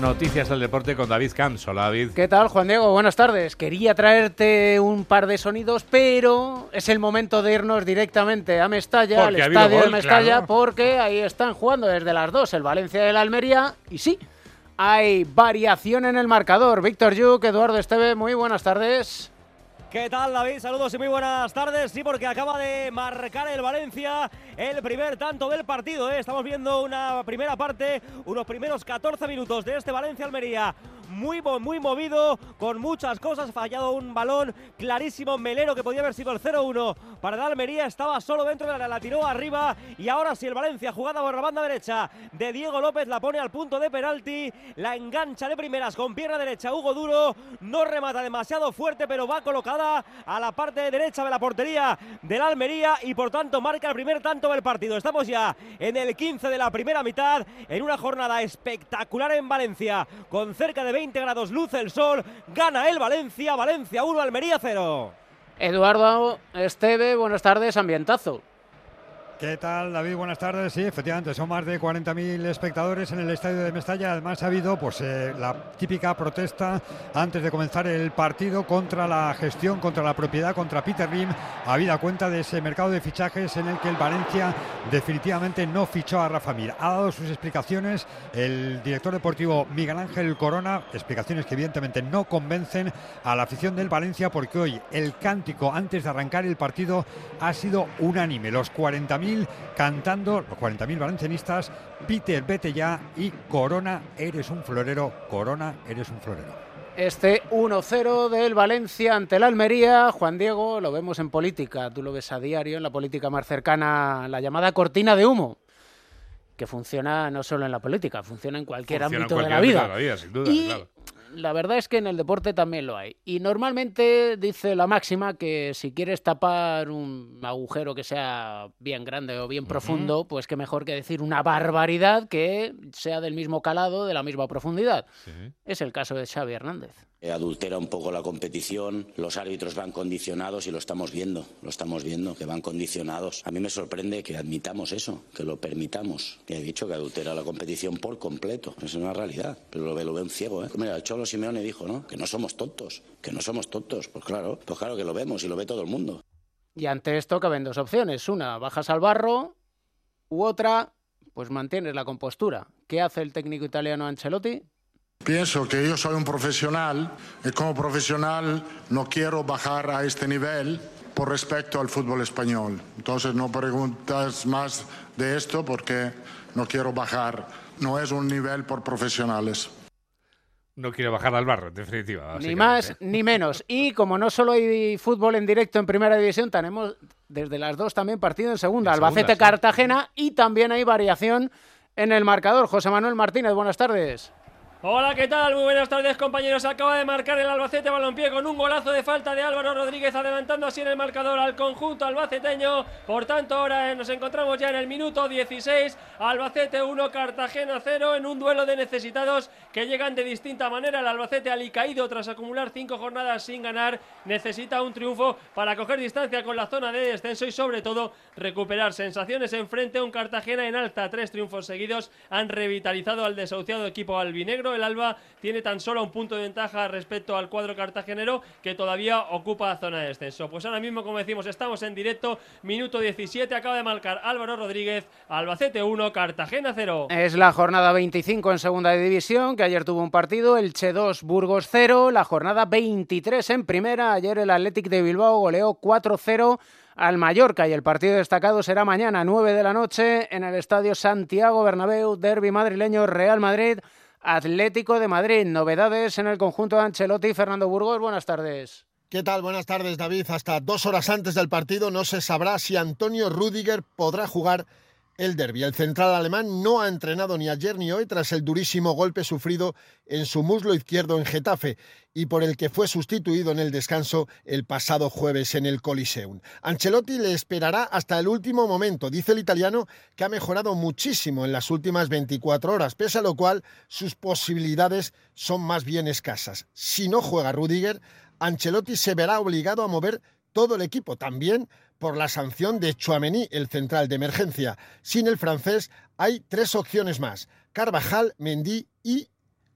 Noticias del deporte con David Camps. Hola, David. ¿Qué tal, Juan Diego? Buenas tardes. Quería traerte un par de sonidos, pero es el momento de irnos directamente a Mestalla, al estadio de Mestalla, porque ahí están jugando desde las dos el Valencia y el Almería. Y sí, hay variación en el marcador. Víctor Yuk, Eduardo Esteve, muy buenas tardes. ¿Qué tal David? Saludos y muy buenas tardes. Sí, porque acaba de marcar el Valencia el primer tanto del partido. ¿eh? Estamos viendo una primera parte, unos primeros 14 minutos de este Valencia-Almería muy, muy movido, con muchas cosas, fallado un balón clarísimo, Melero que podía haber sido el 0-1 para el Almería, estaba solo dentro de la, la tiró arriba y ahora si el Valencia jugada por la banda derecha de Diego López la pone al punto de penalti, la engancha de primeras con pierna derecha Hugo Duro, no remata demasiado fuerte pero va colocada a la parte derecha de la portería del Almería y por tanto marca el primer tanto del partido. Estamos ya en el 15 de la primera mitad en una jornada espectacular en Valencia con cerca de 20 grados, luce el sol, gana el Valencia, Valencia 1, Almería 0. Eduardo Esteve, buenas tardes, ambientazo. ¿Qué tal, David? Buenas tardes. Sí, efectivamente, son más de 40.000 espectadores en el estadio de Mestalla. Además, ha habido pues, eh, la típica protesta antes de comenzar el partido contra la gestión, contra la propiedad, contra Peter Lim, habida cuenta de ese mercado de fichajes en el que el Valencia definitivamente no fichó a Rafa Mir. Ha dado sus explicaciones el director deportivo Miguel Ángel Corona, explicaciones que evidentemente no convencen a la afición del Valencia porque hoy el cántico antes de arrancar el partido ha sido unánime. Los 40.000 cantando, los 40.000 valencianistas, Peter, vete ya y Corona, eres un florero, Corona, eres un florero. Este 1-0 del Valencia ante la Almería, Juan Diego, lo vemos en política, tú lo ves a diario, en la política más cercana, la llamada cortina de humo, que funciona no solo en la política, funciona en cualquier ámbito de la vida. y la verdad es que en el deporte también lo hay. Y normalmente dice la máxima que si quieres tapar un agujero que sea bien grande o bien profundo, pues que mejor que decir una barbaridad que sea del mismo calado, de la misma profundidad. Es el caso de Xavi Hernández. Eh, adultera un poco la competición, los árbitros van condicionados y lo estamos viendo, lo estamos viendo, que van condicionados. A mí me sorprende que admitamos eso, que lo permitamos. Y he dicho que adultera la competición por completo, es una realidad, pero lo ve, lo ve un ciego. ¿eh? Mira, el Cholo Simeone dijo, ¿no? Que no somos tontos, que no somos tontos. Pues claro, pues claro que lo vemos y lo ve todo el mundo. Y ante esto caben dos opciones. Una, bajas al barro, u otra, pues mantienes la compostura. ¿Qué hace el técnico italiano Ancelotti? Pienso que yo soy un profesional y como profesional no quiero bajar a este nivel por respecto al fútbol español. Entonces no preguntas más de esto porque no quiero bajar. No es un nivel por profesionales. No quiero bajar al barro, en definitiva. Ni más ni menos. Y como no solo hay fútbol en directo en primera división, tenemos desde las dos también partido en segunda. Albacete-Cartagena y también hay variación en el marcador. José Manuel Martínez, buenas tardes. Hola, ¿qué tal? Muy buenas tardes, compañeros. Acaba de marcar el Albacete Balompié con un golazo de falta de Álvaro Rodríguez, adelantando así en el marcador al conjunto albaceteño. Por tanto, ahora nos encontramos ya en el minuto 16. Albacete 1, Cartagena 0, en un duelo de necesitados que llegan de distinta manera. El Albacete alicaído tras acumular cinco jornadas sin ganar. Necesita un triunfo para coger distancia con la zona de descenso y, sobre todo, recuperar sensaciones en frente a un Cartagena en alta. Tres triunfos seguidos han revitalizado al desahuciado equipo albinegro el Alba tiene tan solo un punto de ventaja respecto al cuadro cartagenero que todavía ocupa zona de descenso. Pues ahora mismo, como decimos, estamos en directo, minuto 17, acaba de marcar Álvaro Rodríguez, Albacete 1, Cartagena 0. Es la jornada 25 en segunda división, que ayer tuvo un partido, el Che 2, Burgos 0, la jornada 23 en primera, ayer el Athletic de Bilbao goleó 4-0 al Mallorca y el partido destacado será mañana 9 de la noche en el Estadio Santiago Bernabéu, derby madrileño Real Madrid. Atlético de Madrid. Novedades en el conjunto de Ancelotti. Fernando Burgos, buenas tardes. ¿Qué tal? Buenas tardes, David. Hasta dos horas antes del partido no se sabrá si Antonio Rudiger podrá jugar el derby. El central alemán no ha entrenado ni ayer ni hoy tras el durísimo golpe sufrido en su muslo izquierdo en Getafe y por el que fue sustituido en el descanso el pasado jueves en el Coliseum. Ancelotti le esperará hasta el último momento. Dice el italiano que ha mejorado muchísimo en las últimas 24 horas, pese a lo cual sus posibilidades son más bien escasas. Si no juega Rudiger, Ancelotti se verá obligado a mover todo el equipo, también por la sanción de Chouameni, el central de emergencia. Sin el francés hay tres opciones más, Carvajal, Mendy y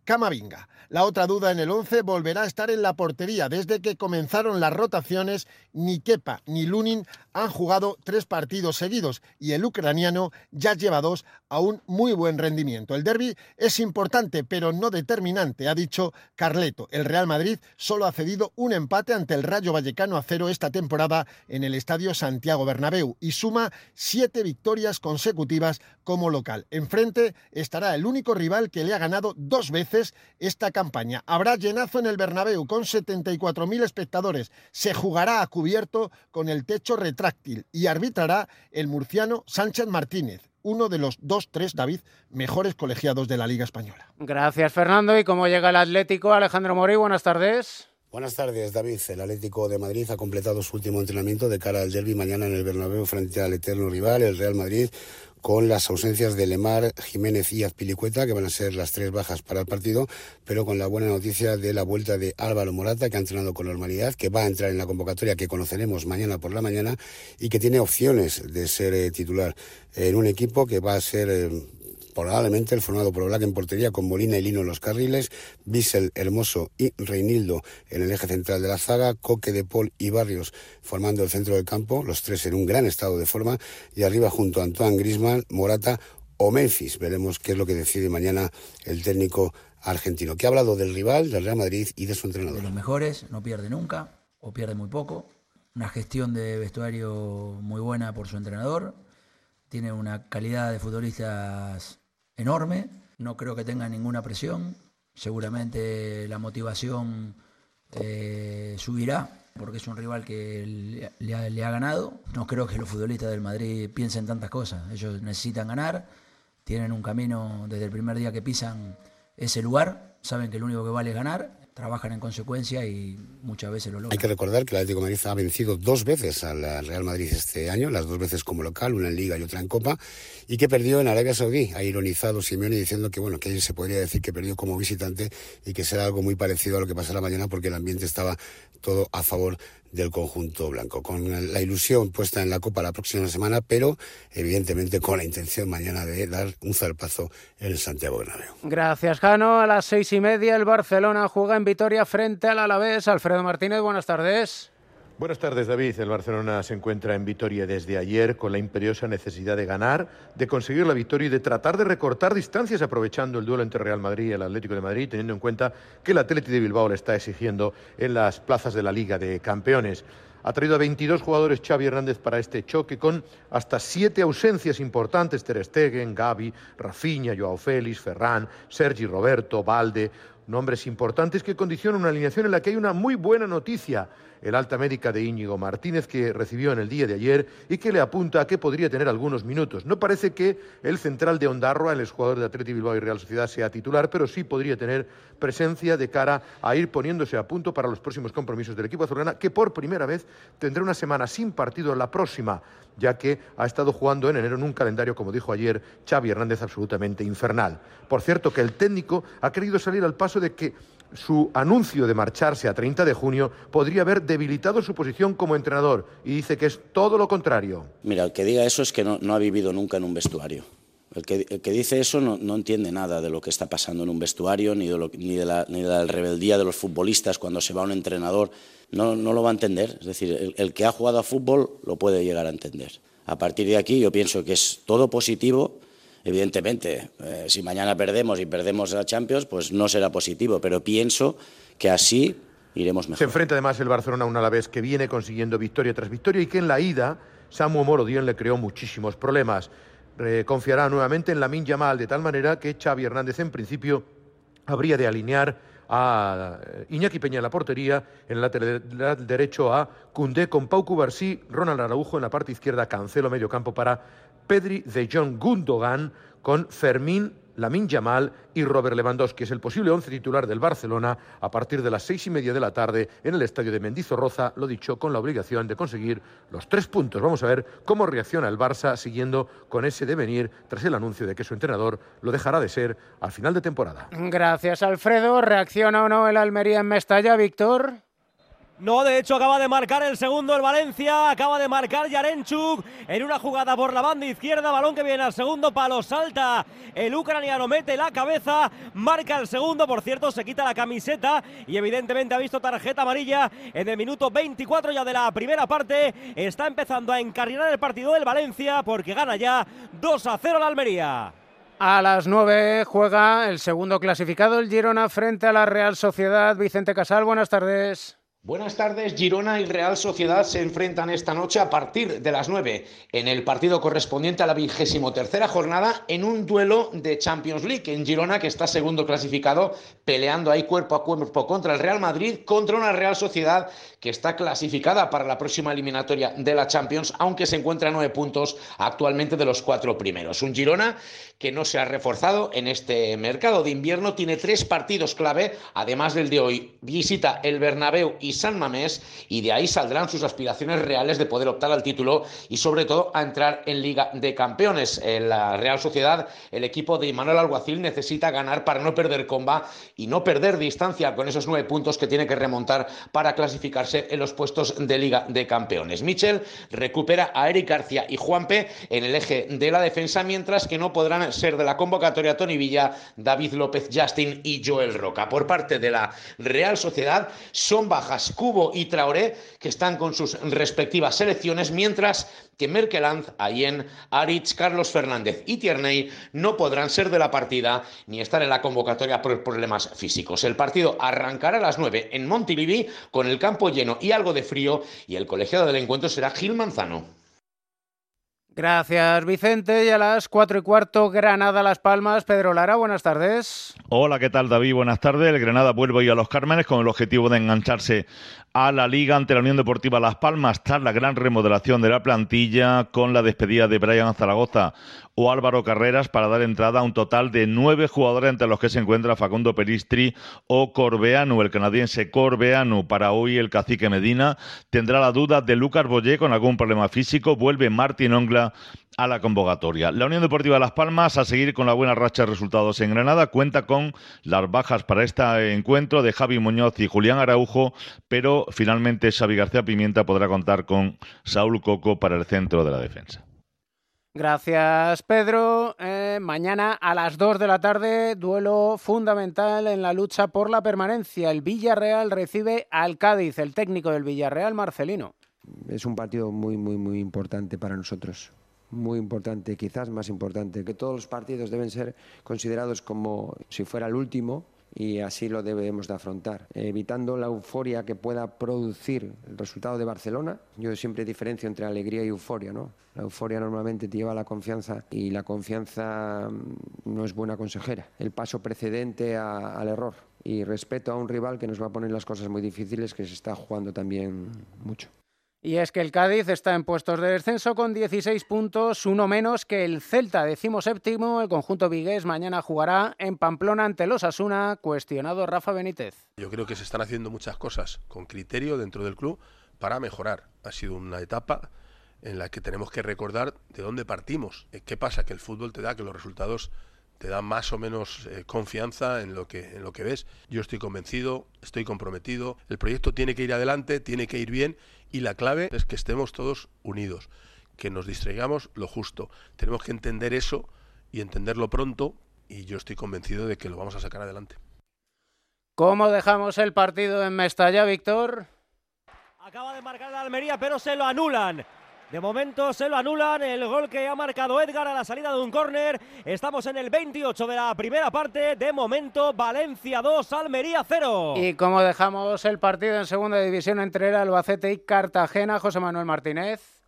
Camavinga. La otra duda en el 11 volverá a estar en la portería. Desde que comenzaron las rotaciones, ni Kepa ni Lunin han jugado tres partidos seguidos y el ucraniano ya lleva dos a un muy buen rendimiento. El derby es importante, pero no determinante, ha dicho Carleto. El Real Madrid solo ha cedido un empate ante el Rayo Vallecano a cero esta temporada en el Estadio Santiago Bernabéu y suma siete victorias consecutivas como local. Enfrente estará el único rival que le ha ganado dos veces esta campaña. Habrá llenazo en el Bernabéu con 74.000 espectadores. Se jugará a cubierto con el techo retráctil y arbitrará el murciano Sánchez Martínez uno de los dos, tres, David, mejores colegiados de la Liga Española. Gracias, Fernando. ¿Y cómo llega el Atlético? Alejandro Mori, buenas tardes. Buenas tardes, David. El Atlético de Madrid ha completado su último entrenamiento de cara al derby mañana en el Bernabéu frente al eterno rival, el Real Madrid, con las ausencias de Lemar, Jiménez y Azpilicueta, que van a ser las tres bajas para el partido, pero con la buena noticia de la vuelta de Álvaro Morata, que ha entrenado con normalidad, que va a entrar en la convocatoria que conoceremos mañana por la mañana y que tiene opciones de ser eh, titular en un equipo que va a ser eh, probablemente el formado por Black en portería con Molina y Lino en los carriles, Bissell, Hermoso y Reinildo en el eje central de la zaga, Coque de Paul y Barrios formando el centro del campo, los tres en un gran estado de forma, y arriba junto a Antoine Grisman, Morata o Memphis. Veremos qué es lo que decide mañana el técnico argentino, que ha hablado del rival, del Real Madrid y de su entrenador. De los mejores, no pierde nunca o pierde muy poco. Una gestión de vestuario muy buena por su entrenador. Tiene una calidad de futbolistas enorme, no creo que tenga ninguna presión, seguramente la motivación eh, subirá porque es un rival que le, le, ha, ganado. No creo que los futbolistas del Madrid piensen tantas cosas, ellos necesitan ganar, tienen un camino desde el primer día que pisan ese lugar, saben que lo único que vale es ganar trabajan en consecuencia y muchas veces lo logran. Hay que recordar que el Atlético Madrid ha vencido dos veces al Real Madrid este año, las dos veces como local, una en Liga y otra en Copa, y que perdió en Arabia Saudí. Ha ironizado Simeone diciendo que bueno, que se podría decir que perdió como visitante y que será algo muy parecido a lo que pasará mañana porque el ambiente estaba todo a favor del conjunto blanco, con la ilusión puesta en la Copa la próxima semana, pero evidentemente con la intención mañana de dar un zarpazo en el Santiago Bernabéu. Gracias, Jano. A las seis y media el Barcelona juega en Vitoria frente al Alavés. Alfredo Martínez, buenas tardes. Buenas tardes, David. El Barcelona se encuentra en Vitoria desde ayer con la imperiosa necesidad de ganar, de conseguir la victoria y de tratar de recortar distancias aprovechando el duelo entre Real Madrid y el Atlético de Madrid, teniendo en cuenta que el Atlético de Bilbao le está exigiendo en las plazas de la Liga de Campeones. Ha traído a 22 jugadores Xavi Hernández para este choque con hasta siete ausencias importantes, Ter Stegen, Gavi, Rafinha, Joao Félix, Ferran, Sergi Roberto, Valde, nombres importantes que condicionan una alineación en la que hay una muy buena noticia el alta médica de Íñigo Martínez que recibió en el día de ayer y que le apunta a que podría tener algunos minutos. No parece que el central de Ondarroa, el exjugador de Atleti Bilbao y Real Sociedad, sea titular, pero sí podría tener presencia de cara a ir poniéndose a punto para los próximos compromisos del equipo azulgrana, que por primera vez tendrá una semana sin partido la próxima, ya que ha estado jugando en enero en un calendario, como dijo ayer Xavi Hernández, absolutamente infernal. Por cierto, que el técnico ha querido salir al paso de que su anuncio de marcharse a 30 de junio podría haber debilitado su posición como entrenador y dice que es todo lo contrario. Mira, el que diga eso es que no, ha vivido nunca en un vestuario. El que, dice eso no, entiende nada de lo que está pasando en un vestuario, ni de, ni, de la, ni de la, rebeldía de los futbolistas cuando se va un entrenador. No, no lo va a entender. Es decir, el, el que ha jugado a fútbol lo puede llegar a entender. A partir de aquí yo pienso que es todo positivo Evidentemente, eh, si mañana perdemos y perdemos la Champions, pues no será positivo, pero pienso que así iremos mejor. Se enfrenta además el Barcelona a un Alavés que viene consiguiendo victoria tras victoria y que en la ida Samu Morodion le creó muchísimos problemas. confiará nuevamente en la Yamal de tal manera que Xavi Hernández en principio habría de alinear a Iñaki Peña en la portería, en el lateral derecho a Cundé con Pau Cubarsí, Ronald Araujo en la parte izquierda, Cancelo medio campo para Pedri de John Gundogan con Fermín Lamin Yamal y Robert Lewandowski. Es el posible once titular del Barcelona a partir de las seis y media de la tarde en el estadio de Mendizorroza, lo dicho, con la obligación de conseguir los tres puntos. Vamos a ver cómo reacciona el Barça siguiendo con ese devenir tras el anuncio de que su entrenador lo dejará de ser al final de temporada. Gracias, Alfredo. ¿Reacciona o no el Almería en Mestalla, Víctor? No, de hecho acaba de marcar el segundo el Valencia, acaba de marcar Yarenchuk en una jugada por la banda izquierda, balón que viene al segundo palo, salta el ucraniano, mete la cabeza, marca el segundo, por cierto, se quita la camiseta y evidentemente ha visto tarjeta amarilla en el minuto 24 ya de la primera parte, está empezando a encarrilar el partido del Valencia porque gana ya 2 a 0 la Almería. A las 9 juega el segundo clasificado, el Girona, frente a la Real Sociedad. Vicente Casal, buenas tardes. Buenas tardes, Girona y Real Sociedad se enfrentan esta noche a partir de las 9 en el partido correspondiente a la vigésimo tercera jornada en un duelo de Champions League en Girona que está segundo clasificado peleando ahí cuerpo a cuerpo contra el Real Madrid contra una Real Sociedad que está clasificada para la próxima eliminatoria de la Champions aunque se encuentra a nueve puntos actualmente de los cuatro primeros. Un Girona que no se ha reforzado en este mercado de invierno tiene tres partidos clave además del de hoy visita el Bernabéu y San Mamés y de ahí saldrán sus aspiraciones reales de poder optar al título y sobre todo a entrar en Liga de Campeones. En la Real Sociedad, el equipo de Manuel Alguacil necesita ganar para no perder comba y no perder distancia con esos nueve puntos que tiene que remontar para clasificarse en los puestos de Liga de Campeones. Michel recupera a Eric García y Juanpe en el eje de la defensa, mientras que no podrán ser de la convocatoria Tony Villa, David López, Justin y Joel Roca. Por parte de la Real Sociedad son bajas Cubo y Traoré, que están con sus respectivas selecciones, mientras que Merkeland, Allen, Aritz, Carlos Fernández y Tierney no podrán ser de la partida ni estar en la convocatoria por problemas físicos. El partido arrancará a las 9 en Montilivi con el campo lleno y algo de frío y el colegiado del encuentro será Gil Manzano. Gracias, Vicente. Y a las cuatro y cuarto, Granada Las Palmas. Pedro Lara, buenas tardes. Hola, ¿qué tal, David? Buenas tardes. El Granada vuelve hoy a los Cármenes con el objetivo de engancharse a la Liga ante la Unión Deportiva Las Palmas tras la gran remodelación de la plantilla con la despedida de Brian Zaragoza o Álvaro Carreras para dar entrada a un total de nueve jugadores entre los que se encuentra Facundo Peristri o Corbeanu, el canadiense Corbeanu. Para hoy el cacique Medina tendrá la duda de Lucas Boyé con algún problema físico. Vuelve Martín Ongla a la convocatoria. La Unión Deportiva Las Palmas, a seguir con la buena racha de resultados en Granada, cuenta con las bajas para este encuentro de Javi Muñoz y Julián Araujo, pero finalmente Xavi García Pimienta podrá contar con Saúl Coco para el centro de la defensa. Gracias, Pedro. Eh, mañana a las 2 de la tarde, duelo fundamental en la lucha por la permanencia. El Villarreal recibe al Cádiz, el técnico del Villarreal, Marcelino. Es un partido muy, muy, muy importante para nosotros muy importante, quizás más importante, que todos los partidos deben ser considerados como si fuera el último y así lo debemos de afrontar, evitando la euforia que pueda producir el resultado de Barcelona. Yo siempre diferencio entre alegría y euforia, ¿no? La euforia normalmente te lleva a la confianza y la confianza mm, no es buena consejera. El paso precedente al error y respeto a un rival que nos va a poner las cosas muy difíciles, que se está jugando también mucho. Y es que el Cádiz está en puestos de descenso con 16 puntos, uno menos que el Celta, decimo séptimo. El conjunto vigués mañana jugará en Pamplona ante los Asuna, cuestionado Rafa Benítez. Yo creo que se están haciendo muchas cosas con criterio dentro del club para mejorar. Ha sido una etapa en la que tenemos que recordar de dónde partimos. ¿Qué pasa? Que el fútbol te da que los resultados te dan más o menos eh, confianza en lo que en lo que ves. Yo estoy convencido, estoy comprometido. El proyecto tiene que ir adelante, tiene que ir bien y la clave es que estemos todos unidos, que nos distraigamos lo justo. Tenemos que entender eso y entenderlo pronto y yo estoy convencido de que lo vamos a sacar adelante. ¿Cómo dejamos el partido en Mestalla, Víctor? Acaba de marcar la Almería, pero se lo anulan. De momento se lo anulan el gol que ha marcado Edgar a la salida de un córner. Estamos en el 28 de la primera parte. De momento Valencia 2, Almería 0. ¿Y cómo dejamos el partido en segunda división entre el Albacete y Cartagena, José Manuel Martínez?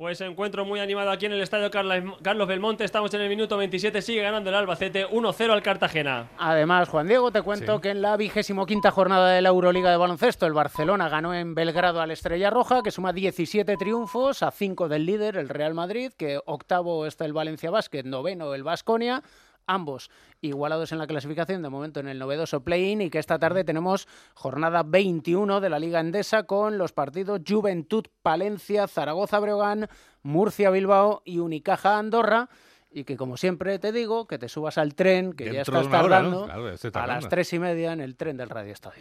Pues encuentro muy animado aquí en el estadio Carlos Belmonte. Estamos en el minuto 27. Sigue ganando el Albacete 1-0 al Cartagena. Además, Juan Diego, te cuento que en la vigésimo quinta jornada de la Euroliga de baloncesto, el Barcelona ganó en Belgrado al Estrella Roja, que suma 17 triunfos a 5 del líder, el Real Madrid, que octavo está el Valencia Basket, noveno el Vasconia ambos igualados en la clasificación, de momento en el novedoso play-in, y que esta tarde tenemos jornada 21 de la Liga Endesa con los partidos Juventud, Palencia, Zaragoza, Breogán, Murcia, Bilbao y Unicaja, Andorra. Y que como siempre te digo, que te subas al tren, que ya estás tardando, a las tres y media en el tren del Radio Estadio.